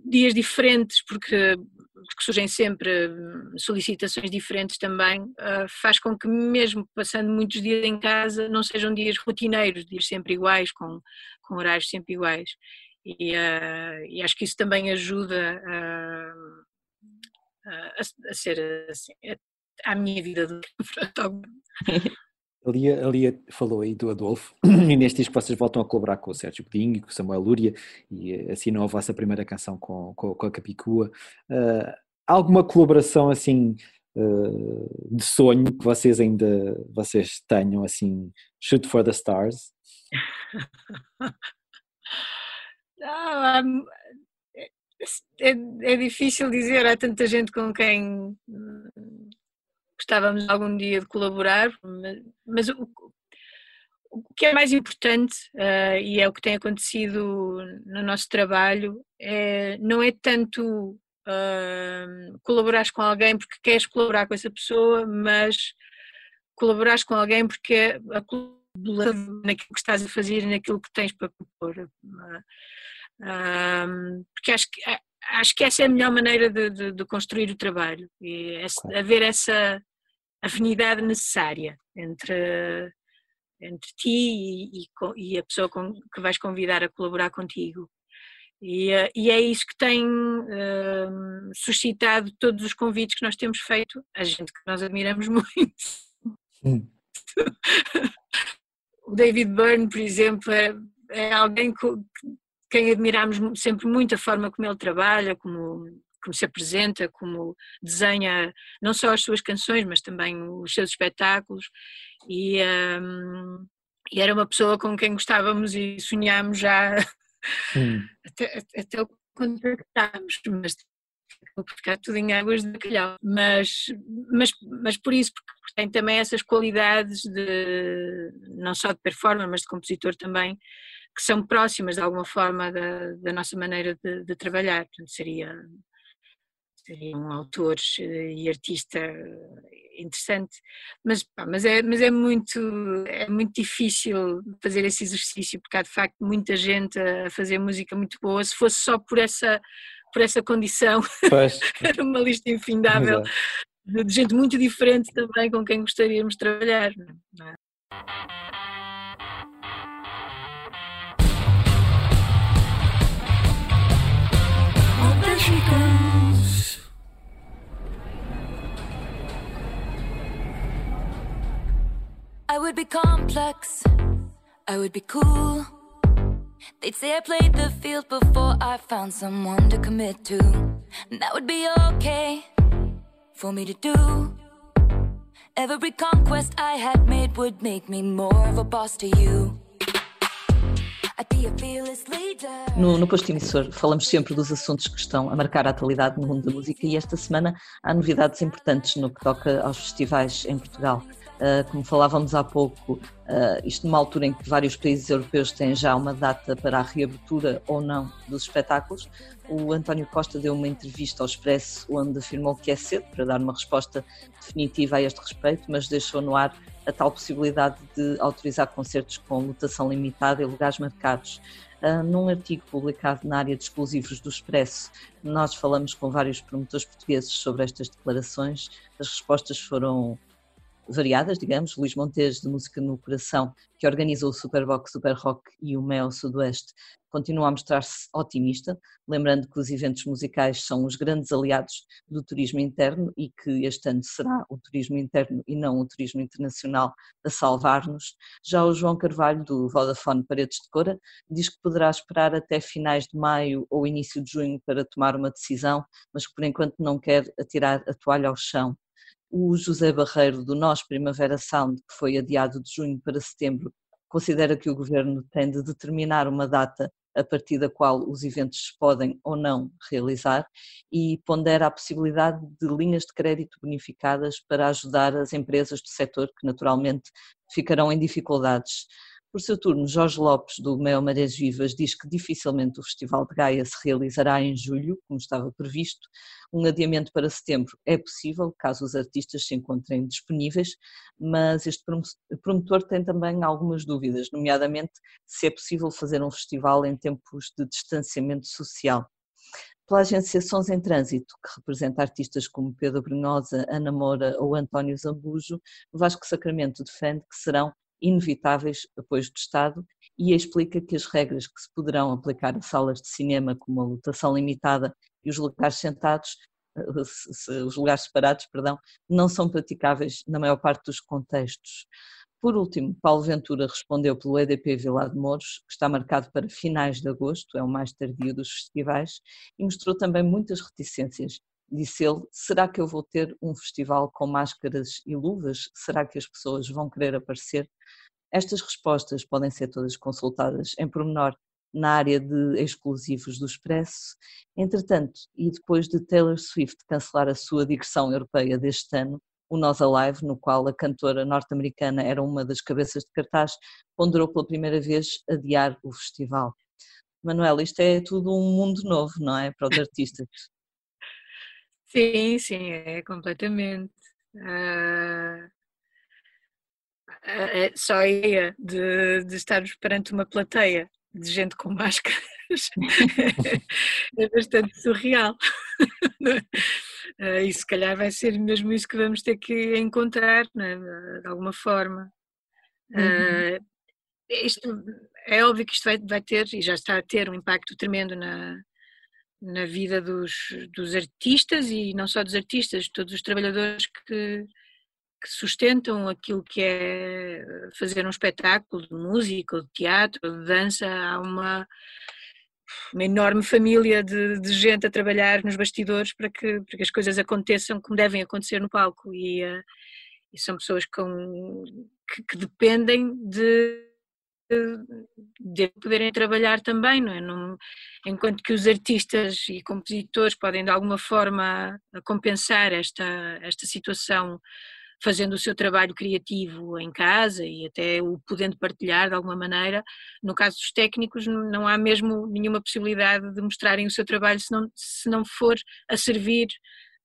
dias diferentes, porque, porque, surgem sempre solicitações diferentes também, uh, faz com que mesmo passando muitos dias em casa não sejam dias rotineiros, dias sempre iguais, com, com horários sempre iguais. E, uh, e acho que isso também ajuda a, a, a ser assim, a, minha vida do <laughs> A Lia, a Lia falou aí do Adolfo, <clears throat> e neste disco vocês voltam a colaborar com o Sérgio Godinho e com o Samuel Lúria, e eh, assinam a vossa primeira canção com, com, com a Capicua. Uh, alguma colaboração assim uh, de sonho que vocês ainda vocês tenham, assim, shoot for the stars? <laughs> Não, é, é, difícil dizer, há tanta gente com quem gostávamos algum dia de colaborar, mas, mas o, o, que é mais importante, uh, e é o que tem acontecido no nosso trabalho, é, não é tanto uh, colaborares com alguém porque queres colaborar com essa pessoa, mas colaborares com alguém porque é a colaboração naquilo que estás a fazer e naquilo que tens para propor. Uh, porque acho que acho que essa é a melhor maneira de, de, de construir o trabalho e esse, haver essa afinidade necessária entre, entre ti e, e, e a pessoa com, que vais convidar a colaborar contigo. E, eh, e, é isso que tem uh, suscitado todos os convites que nós temos feito, a gente que nós admiramos <laughs> muito. Hum. o David Byrne, por exemplo, é, é alguém que, quem admiramos sempre muito a forma como ele trabalha, como como se apresenta, como desenha não só as suas canções, mas também os seus espetáculos. E, um, e era uma pessoa com quem gostávamos e sonhámos já hum. <laughs> até, até o contactámos, mas ficar tudo em águas de bacalhau. Mas, mas, mas por isso, porque tem também essas qualidades de não só de performance, mas de compositor também, que são próximas de alguma forma da, da nossa maneira de, de trabalhar. Portanto, seria seria um autor eh, e artista interessante, mas, pá, mas, é, mas é, muito, é muito difícil fazer esse exercício, porque há de facto muita gente a fazer música muito boa, se fosse só por essa, por essa condição, <laughs> era uma lista infindável de, de gente muito diferente também com quem gostaríamos de trabalhar. Não I would be complex, I would be cool. They'd say I played the field before I found someone to commit to. And that would be okay for me to do. Every conquest I had made would make me more of a boss to you. No, no posto emissor falamos sempre dos assuntos que estão a marcar a atualidade no mundo da música e esta semana há novidades importantes no que toca aos festivais em Portugal. Uh, como falávamos há pouco, Uh, isto numa altura em que vários países europeus têm já uma data para a reabertura ou não dos espetáculos. O António Costa deu uma entrevista ao Expresso onde afirmou que é cedo para dar uma resposta definitiva a este respeito, mas deixou no ar a tal possibilidade de autorizar concertos com lotação limitada e lugares marcados. Uh, num artigo publicado na área de explosivos do Expresso, nós falamos com vários promotores portugueses sobre estas declarações. As respostas foram variadas, digamos, Luís Montes de Música no Coração, que organiza o Superbox Super Rock e o Mel Sudoeste, continua a mostrar-se otimista, lembrando que os eventos musicais são os grandes aliados do turismo interno e que este ano será o turismo interno e não o turismo internacional a salvar-nos. Já o João Carvalho, do Vodafone Paredes de Cora, diz que poderá esperar até finais de maio ou início de junho para tomar uma decisão, mas que por enquanto não quer atirar a toalha ao chão o José Barreiro, do Nós Primavera Sound, que foi adiado de junho para setembro, considera que o governo tem de determinar uma data a partir da qual os eventos podem ou não realizar e pondera a possibilidade de linhas de crédito bonificadas para ajudar as empresas do setor que naturalmente ficarão em dificuldades. Por seu turno, Jorge Lopes, do Mel Marés Vivas, diz que dificilmente o Festival de Gaia se realizará em julho, como estava previsto. Um adiamento para setembro é possível, caso os artistas se encontrem disponíveis, mas este promotor tem também algumas dúvidas, nomeadamente se é possível fazer um festival em tempos de distanciamento social pela agência Sons em Trânsito, que representa artistas como Pedro Brunhosa, Ana Moura ou António Zambujo, Vasco Sacramento defende que serão inevitáveis apoios do Estado e explica que as regras que se poderão aplicar a salas de cinema, como a lotação limitada e os lugares sentados, eh, os lugares separados, perdão, não são praticáveis na maior parte dos contextos. Por último, Paulo Ventura respondeu pelo EDP Vila de Mouros, que está marcado para finais de agosto, é o mais tardio dos festivais, e mostrou também muitas reticências disse ele, será que eu vou ter um festival com máscaras e luvas? Será que as pessoas vão querer aparecer? Estas respostas podem ser todas consultadas em pormenor na área de exclusivos do Expresso. Entretanto, e depois de Taylor Swift cancelar a sua digressão europeia deste ano, o Nós Alive, no qual a cantora norte-americana era uma das cabeças de cartaz, ponderou pela primeira vez adiar o festival. Manuel, isto é tudo um mundo novo, não é? Para os artistas. <laughs> Sim, sim, é completamente. Uh, é só a ideia de, de estarmos perante uma plateia de gente com máscaras <laughs> é bastante surreal. uh, <laughs> e se calhar vai ser mesmo isso que vamos ter que encontrar, né? de alguma forma. Uhum. Uh, isto, é óbvio que isto vai, vai ter, e já está a ter, um impacto tremendo na, na vida dos, dos artistas e não só dos artistas, todos os trabalhadores que, que sustentam aquilo que é fazer um espetáculo de música, de teatro, de dança. Há uma, uma enorme família de, de, gente a trabalhar nos bastidores para que, para que as coisas aconteçam como devem acontecer no palco. E, uh, e são pessoas com, que, que dependem de de poderem trabalhar também, não é? Não, enquanto que os artistas e compositores podem de alguma forma compensar esta, esta situação fazendo o seu trabalho criativo em casa e até o podendo partilhar de alguma maneira. No caso dos técnicos, não há mesmo nenhuma possibilidade de mostrarem o seu trabalho se não, se não for a servir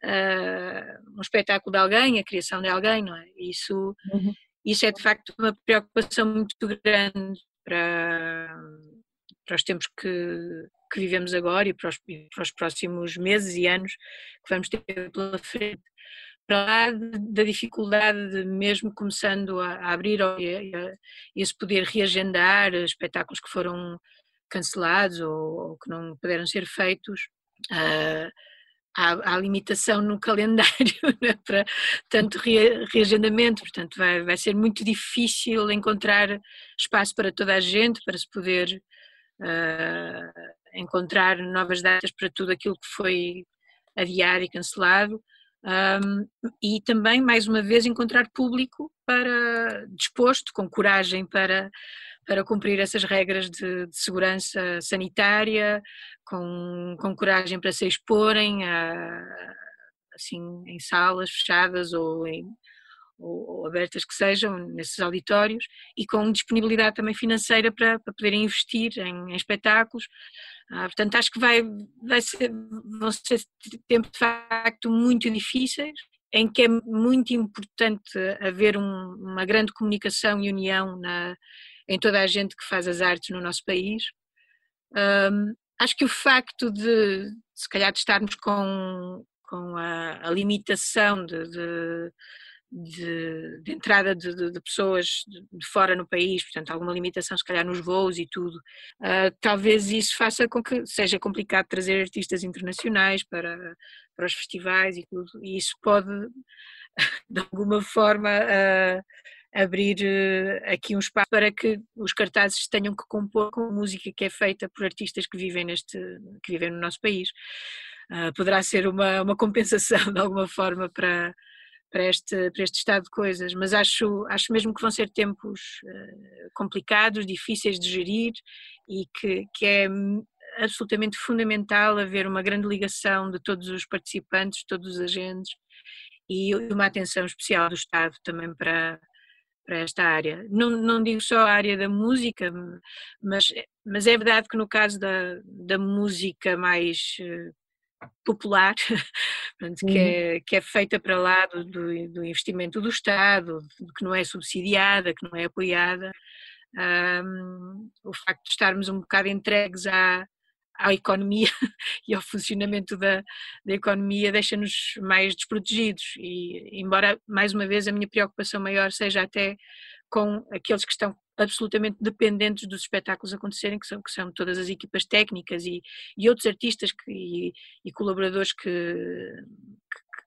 uh, um espetáculo de alguém, a criação de alguém, não é? Isso, uhum. Isso é de facto uma preocupação muito grande para, para os tempos que, que vivemos agora e para os, para os, próximos meses e anos que vamos ter pela frente. Para lá da dificuldade de mesmo começando a, a abrir e se poder reagendar espetáculos que foram cancelados ou, ou que não puderam ser feitos, uh, há, limitação no <laughs> calendário né, para tanto reagendamento, portanto vai, vai ser muito difícil encontrar espaço para toda a gente, para se poder uh, encontrar novas datas para tudo aquilo que foi adiado e cancelado. Um, e também, mais uma vez, encontrar público para disposto, com coragem para, para cumprir essas regras de, de segurança sanitária, com, com, coragem para se exporem a, assim, em salas fechadas ou em, ou, abertas que sejam nesses auditórios e com disponibilidade também financeira para, para poderem investir em, em espetáculos. Ah, portanto, acho que vai, vai ser, vão ser tempos de facto muito difíceis, em que é muito importante haver um, uma grande comunicação e união na, em toda a gente que faz as artes no nosso país. Um, acho que o facto de, se calhar, de estarmos com, com a, a limitação de, de de, de entrada de, de, pessoas de, fora no país, portanto, alguma limitação, se calhar, nos voos e tudo. Uh, talvez isso faça com que seja complicado trazer artistas internacionais para, para os festivais e tudo, e isso pode, <laughs> de alguma forma, uh, abrir uh, aqui um espaço para que os cartazes tenham que compor com música que é feita por artistas que vivem, neste, que vivem no nosso país. poderá ser uma, uma compensação, <laughs> de alguma forma, para para este, para este estado de coisas, mas acho, acho mesmo que vão ser tempos uh, complicados, difíceis de gerir e que, que é absolutamente fundamental haver uma grande ligação de todos os participantes, todos os agentes e uma atenção especial do Estado também para, para esta área. Não, não digo só a área da música, mas, mas é verdade que no caso da, da música mais eh, popular, <laughs> que, uhum. é, que é feita para lá do, do, investimento do Estado, que não é subsidiada, que não é apoiada. Um, o facto de estarmos um bocado entregues à, à economia <laughs> e ao funcionamento da, da economia deixa-nos mais desprotegidos e embora mais uma vez a minha preocupação maior seja até com aqueles que estão absolutamente dependentes dos espetáculos acontecerem, que são, que são todas as equipas técnicas e, e outros artistas que, e, e, colaboradores que,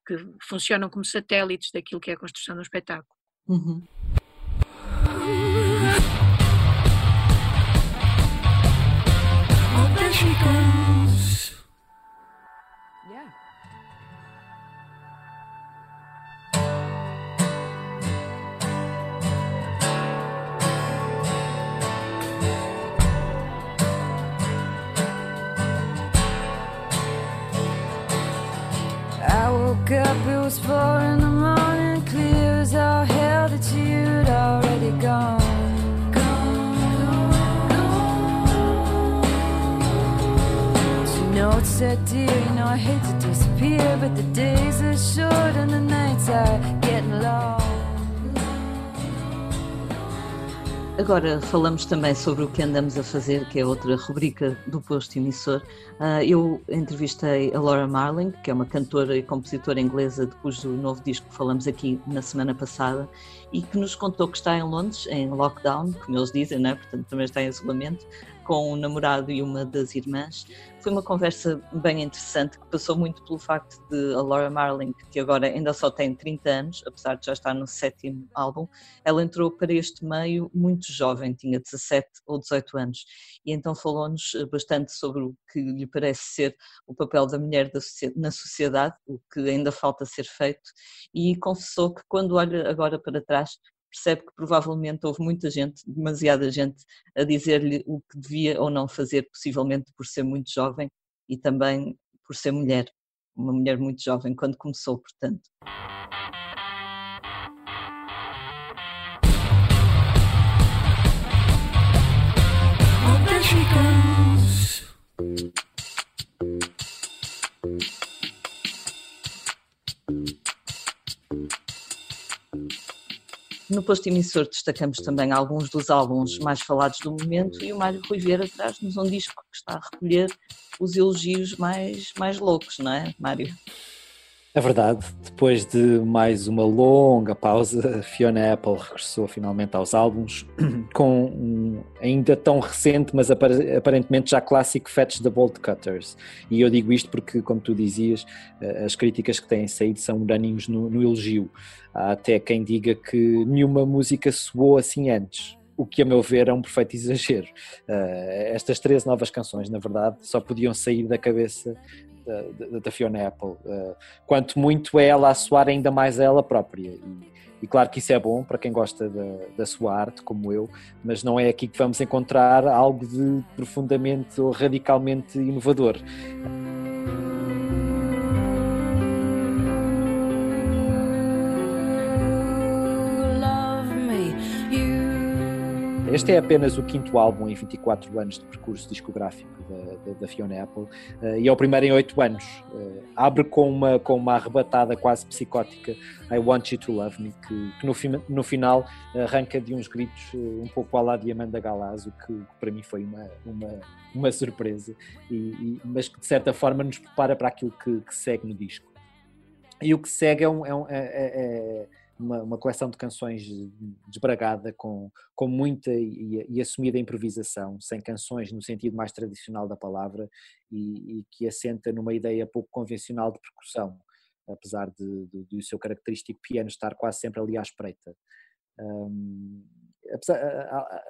que, que, funcionam como satélites daquilo que é a construção do espetáculo. Uhum. Dear. You know I hate to disappear, but the days are short and the nights are getting long. Agora falamos também sobre o que andamos a fazer, que é outra rubrica do posto emissor. Uh, eu entrevistei a Laura Marling, que é uma cantora e compositora inglesa, de cujo novo disco falamos aqui na semana passada, e que nos contou que está em Londres, em lockdown, como eles dizem, né? portanto também está em isolamento, com um namorado e uma das irmãs. Foi uma conversa bem interessante que passou muito pelo facto de a Laura Marling, que agora ainda só tem 30 anos, apesar de já estar no sétimo álbum, ela entrou para este meio muito jovem, tinha 17 ou 18 anos, e então falou-nos bastante sobre o que lhe parece ser o papel da mulher na sociedade, o que ainda falta ser feito, e confessou que quando olha agora para trás percebe que provavelmente houve muita gente, demasiada gente, a dizer-lhe o que devia ou não fazer, possivelmente por ser muito jovem e também por ser mulher, uma mulher muito jovem quando começou, portanto. No posto emissor destacamos também alguns dos álbuns mais falados do momento e o Mário Rui Vieira traz-nos um disco que está a recolher os elogios mais, mais loucos, não é, Mário? É verdade, depois de mais uma longa pausa, Fiona Apple regressou finalmente aos álbuns <clears throat> com um ainda tão recente, mas aparentemente já clássico Fetch the Bolt Cutters. E eu digo isto porque, como tu dizias, eh, as críticas que têm saído são unânimes no, no elogio. Há até quem diga que nenhuma música soou assim antes o que a meu ver é um perfeito exagero. Uh, estas três novas canções, na verdade, só podiam sair da cabeça da, da Fiona Apple. Uh, quanto muito é ela a soar ainda mais a ela própria. E, e claro que isso é bom para quem gosta da, da, sua arte, como eu, mas não é aqui que vamos encontrar algo de profundamente ou radicalmente inovador. Este é apenas o quinto álbum em 24 anos de percurso discográfico da, da, da Fiona Apple uh, e é o primeiro em 8 anos. Uh, abre com uma, com uma arrebatada quase psicótica I Want You to Love Me, que, que no, no final arranca de uns gritos uh, um pouco ao lado de Amanda Galazzo, que, que para mim foi uma, uma, uma surpresa, e, e, mas que de certa forma nos prepara para aquilo que, que segue no disco. E o que segue é, um, é, é, é uma, uma, coleção de canções desbragada, com, com muita e, e, assumida improvisação, sem canções no sentido mais tradicional da palavra e, e, que assenta numa ideia pouco convencional de percussão, apesar de, de, do seu característico piano estar quase sempre ali à espreita. Um,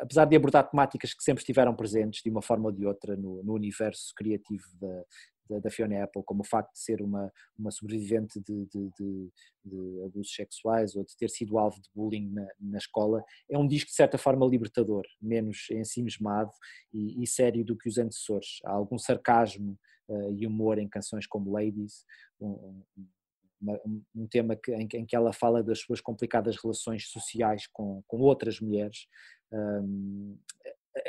apesar, de abordar temáticas que sempre estiveram presentes de uma forma ou de outra no, no universo criativo da, da, da, Fiona Apple, como o facto de ser uma, uma sobrevivente de, de, de, de, abusos sexuais ou de ter sido alvo de bullying na, na, escola, é um disco de certa forma libertador, menos ensimismado e, e sério do que os antecessores. Há algum sarcasmo uh, e humor em canções como Ladies, um, um, um tema que, em, em, que ela fala das suas complicadas relações sociais com, com outras mulheres. Um,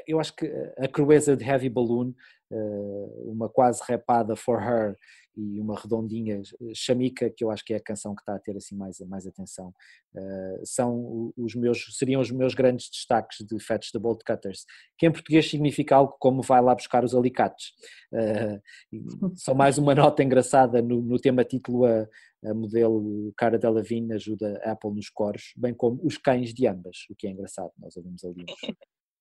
eu acho que a crueza de Heavy Balloon, eh, uma quase rapada For Her e uma redondinha chamica, que eu acho que é a canção que está a ter assim mais, mais atenção, eh, são os meus, seriam os meus grandes destaques de Fetch the Bolt Cutters, que em português significa algo como vai lá buscar os alicates. Eh, <laughs> só mais uma nota engraçada no, no tema título, a, a modelo Cara Delevingne ajuda Apple nos coros, bem como os cães de ambas, o que é engraçado, nós ouvimos ali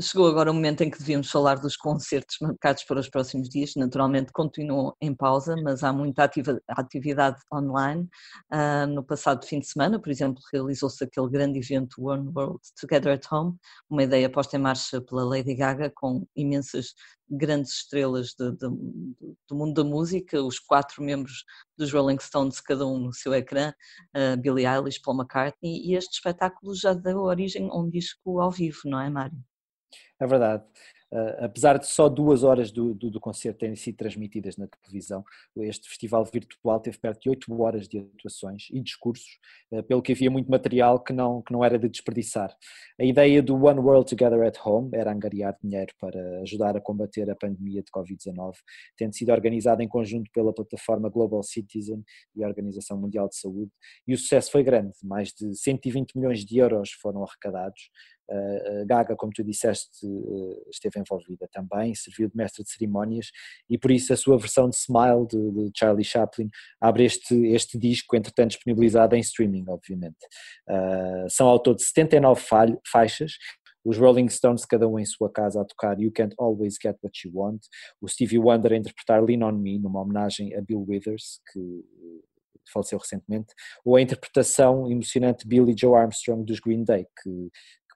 Chegou agora o momento em que devíamos falar dos concertos marcados para os próximos dias. Naturalmente continuam em pausa, mas há muita atividade online. Uh, no passado fim de semana, por exemplo, realizou-se aquele grande evento One World Together at Home, uma ideia posta em marcha pela Lady Gaga com imensas grandes estrelas de, de, do mundo da música, os quatro membros dos Rolling Stones, cada um no seu ecrã, uh, Billie Eilish, Paul McCartney, e este espetáculo já deu origem a um disco ao vivo, não é, Mário? É verdade. Uh, apesar de só duas horas do, do, do, concerto terem sido transmitidas na televisão, este festival virtual teve perto de oito horas de atuações e discursos, uh, pelo que havia muito material que não, que não era de desperdiçar. A ideia do One World Together at Home era angariar dinheiro para ajudar a combater a pandemia de Covid-19, tendo sido organizada em conjunto pela plataforma Global Citizen e a Organização Mundial de Saúde, e o sucesso foi grande, mais de 120 milhões de euros foram arrecadados, Gaga, como tu disseste, eh, esteve envolvida também, serviu de mestre de cerimónias e por isso a sua versão de Smile de, de Charlie Chaplin abre este, este disco, entretanto disponibilizado em streaming, obviamente. Uh, são ao todo 79 faixas. Os Rolling Stones, cada um em sua casa, a tocar You Can't Always Get What You Want, o Stevie Wonder a interpretar Lean On Me, numa homenagem a Bill Withers, que faleceu recentemente, ou a interpretação emocionante de Billy Joe Armstrong dos Green Day, que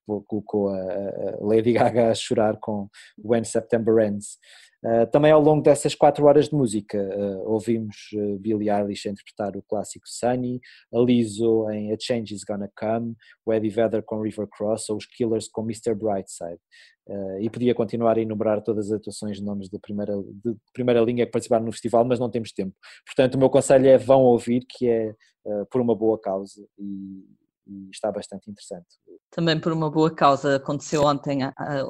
colocou a, Lady Gaga a chorar com When September Ends. Uh, também ao longo dessas quatro horas de música uh, ouvimos uh, Billie Eilish a interpretar o clássico Sunny, a Lizzo em A Change Is Gonna Come, o Eddie Vedder com River Cross ou os Killers com Mr. Brightside. e podia continuar a enumerar todas as atuações de nomes de primeira, de primeira linha que participaram no festival, mas não temos tempo. Portanto, o meu conselho é vão ouvir, que é por uma boa causa e, e está bastante interessante. Também por uma boa causa, aconteceu ontem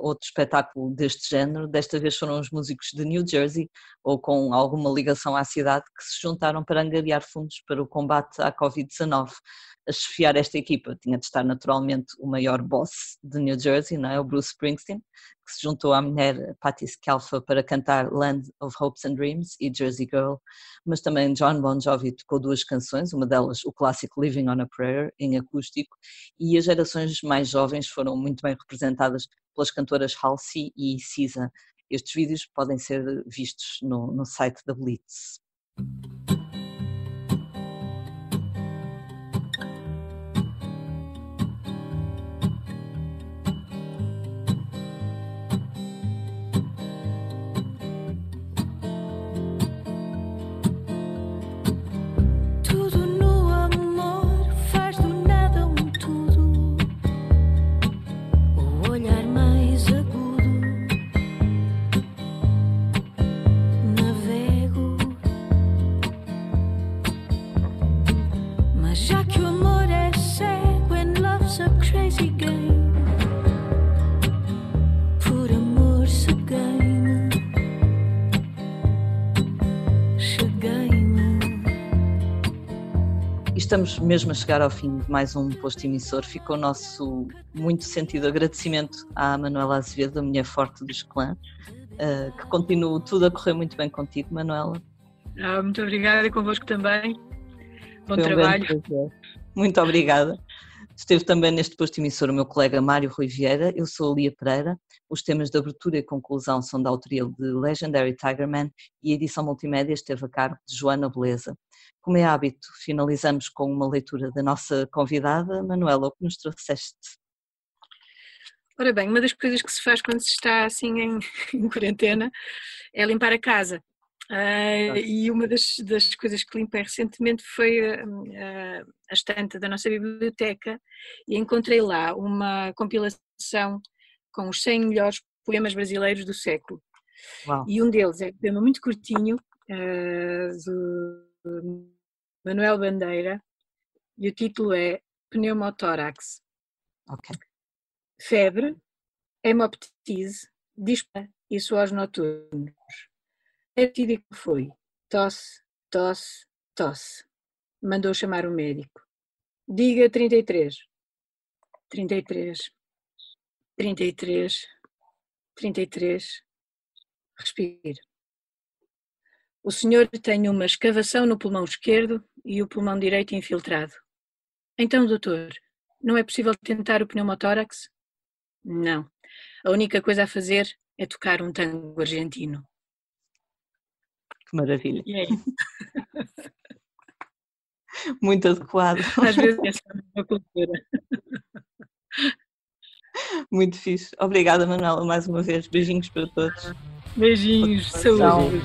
outro espetáculo deste género, desta vez foram os músicos de New Jersey, ou com alguma ligação à cidade, que se juntaram para angariar fundos para o combate à Covid-19 a chefiar esta equipa tinha de estar naturalmente o maior boss de New Jersey, não é? o Bruce Springsteen, que se juntou à mulher Patti Scialfa para cantar Land of Hopes and Dreams e Jersey Girl, mas também John Bon Jovi tocou duas canções, uma delas o clássico Living on a Prayer, em acústico, e as gerações mais jovens foram muito bem representadas pelas cantoras Halsey e Cisa. Estes vídeos podem ser vistos no, no site da Blitz. Estamos mesmo a chegar ao fim de mais um posto emissor. Fica o nosso muito sentido agradecimento à Manuela Azevedo, a mulher forte dos clãs, uh, que continue tudo a correr muito bem contigo, Manuela. Ah, muito obrigada e convosco também. Bom trabalho. Muito obrigada. Esteve também neste posto emissor o meu colega Mário Rui Vieira, eu sou a Lia Pereira. Os temas de abertura e conclusão são da autoria de Legendary Tigerman e a edição multimédia esteve a cargo de Joana Beleza. Como é hábito, finalizamos com uma leitura da nossa convidada, Manuela, o que nos trouxeste? Ora bem, uma das coisas que se faz quando se está assim em, <laughs> em quarentena é limpar a casa. Uh, e uma das, das, coisas que limpei recentemente foi a, a estante da nossa biblioteca e encontrei lá uma compilação com os 100 melhores poemas brasileiros do século. Uau. E um deles é um poema muito curtinho, uh, do Manuel Bandeira, e o título é Pneumotórax. Okay. Febre, hemoptise, dispa e suores noturnos que foi. Tosse, tosse, tosse. Mandou chamar o médico. Diga 33. 33. 33. 33. Respire. O senhor tem uma escavação no pulmão esquerdo e o pulmão direito infiltrado. Então, doutor, não é possível tentar o pneumotórax? Não. A única coisa a fazer é tocar um tango argentino. Maravilha. E é isso. <laughs> Muito adequado. Às vezes é uma cultura. Muito fixe. Obrigada, Manuela, mais uma vez. Beijinhos para todos. Beijinhos, saúde.